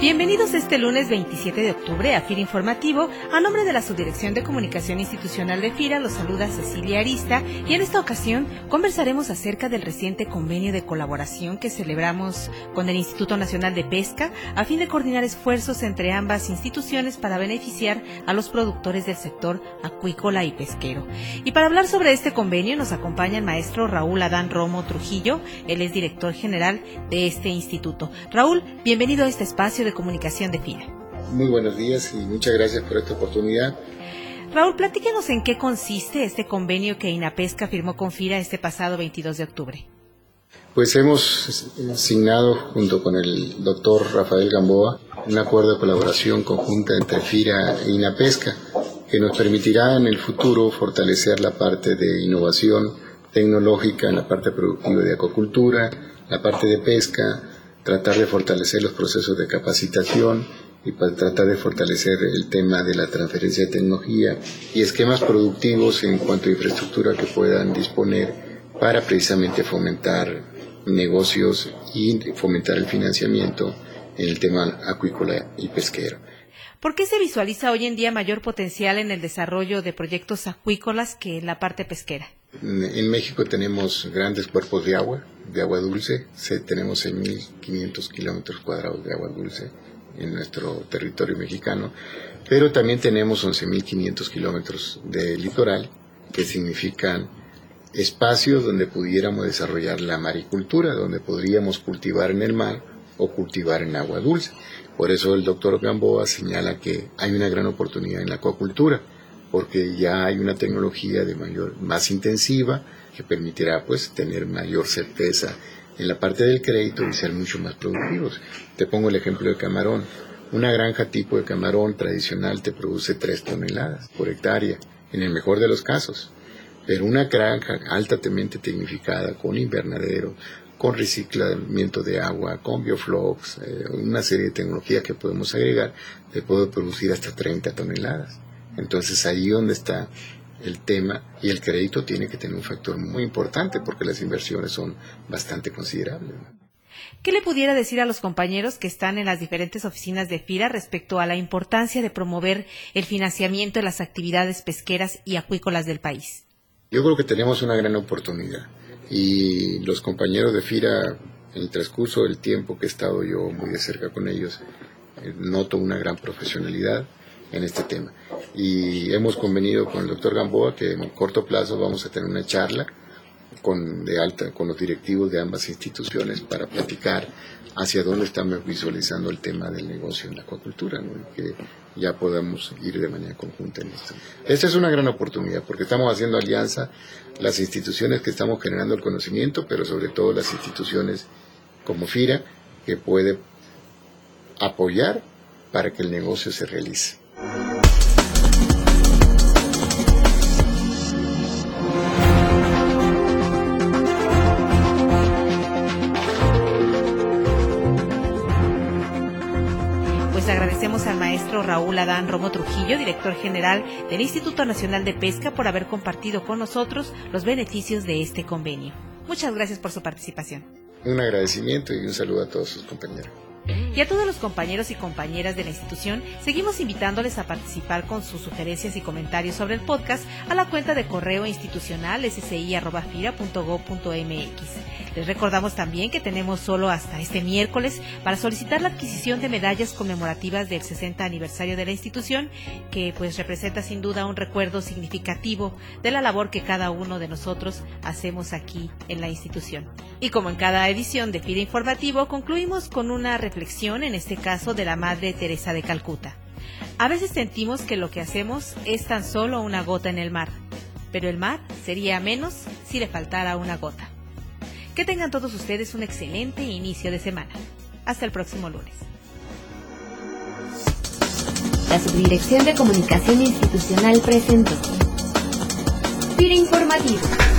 Bienvenidos este lunes 27 de octubre a FIRA Informativo. A nombre de la Subdirección de Comunicación Institucional de FIRA los saluda Cecilia Arista y en esta ocasión conversaremos acerca del reciente convenio de colaboración que celebramos con el Instituto Nacional de Pesca a fin de coordinar esfuerzos entre ambas instituciones para beneficiar a los productores del sector acuícola y pesquero. Y para hablar sobre este convenio nos acompaña el maestro Raúl Adán Romo Trujillo, él es director general de este instituto. Raúl, bienvenido a este espacio de Comunicación de FIRA. Muy buenos días y muchas gracias por esta oportunidad. Raúl, platíquenos en qué consiste este convenio que INAPESCA firmó con FIRA este pasado 22 de octubre. Pues hemos asignado junto con el doctor Rafael Gamboa un acuerdo de colaboración conjunta entre FIRA e INAPESCA que nos permitirá en el futuro fortalecer la parte de innovación tecnológica en la parte productiva de acuacultura, la parte de pesca, tratar de fortalecer los procesos de capacitación y para tratar de fortalecer el tema de la transferencia de tecnología y esquemas productivos en cuanto a infraestructura que puedan disponer para precisamente fomentar negocios y fomentar el financiamiento en el tema acuícola y pesquero. ¿Por qué se visualiza hoy en día mayor potencial en el desarrollo de proyectos acuícolas que en la parte pesquera? En México tenemos grandes cuerpos de agua, de agua dulce. tenemos 6.500 kilómetros cuadrados de agua dulce en nuestro territorio mexicano, pero también tenemos 11.500 kilómetros de litoral, que significan espacios donde pudiéramos desarrollar la maricultura, donde podríamos cultivar en el mar o cultivar en agua dulce. Por eso el doctor Gamboa señala que hay una gran oportunidad en la acuacultura porque ya hay una tecnología de mayor, más intensiva que permitirá pues tener mayor certeza en la parte del crédito y ser mucho más productivos. Te pongo el ejemplo de camarón. Una granja tipo de camarón tradicional te produce 3 toneladas por hectárea, en el mejor de los casos. Pero una granja altamente tecnificada, con invernadero, con reciclamiento de agua, con bioflocs, eh, una serie de tecnologías que podemos agregar, te puede producir hasta 30 toneladas. Entonces ahí donde está el tema y el crédito tiene que tener un factor muy importante porque las inversiones son bastante considerables. ¿Qué le pudiera decir a los compañeros que están en las diferentes oficinas de FIRA respecto a la importancia de promover el financiamiento de las actividades pesqueras y acuícolas del país? Yo creo que tenemos una gran oportunidad y los compañeros de FIRA, en el transcurso del tiempo que he estado yo muy de cerca con ellos, eh, noto una gran profesionalidad en este tema. Y hemos convenido con el doctor Gamboa que en corto plazo vamos a tener una charla con, de alta, con los directivos de ambas instituciones para platicar hacia dónde estamos visualizando el tema del negocio en la acuacultura, y que ya podamos ir de manera conjunta en esto. Esta es una gran oportunidad porque estamos haciendo alianza las instituciones que estamos generando el conocimiento, pero sobre todo las instituciones como FIRA, que puede apoyar para que el negocio se realice. Agradecemos al maestro Raúl Adán Romo Trujillo, director general del Instituto Nacional de Pesca, por haber compartido con nosotros los beneficios de este convenio. Muchas gracias por su participación. Un agradecimiento y un saludo a todos sus compañeros. Y a todos los compañeros y compañeras de la institución, seguimos invitándoles a participar con sus sugerencias y comentarios sobre el podcast a la cuenta de correo institucional sci.fira.gov.mx. Les recordamos también que tenemos solo hasta este miércoles para solicitar la adquisición de medallas conmemorativas del 60 aniversario de la institución, que pues representa sin duda un recuerdo significativo de la labor que cada uno de nosotros hacemos aquí en la institución. Y como en cada edición de FIRA Informativo, concluimos con una reflexión, en este caso de la Madre Teresa de Calcuta. A veces sentimos que lo que hacemos es tan solo una gota en el mar, pero el mar sería menos si le faltara una gota. Que tengan todos ustedes un excelente inicio de semana. Hasta el próximo lunes. La Subdirección de Comunicación Institucional presentó FIRA Informativo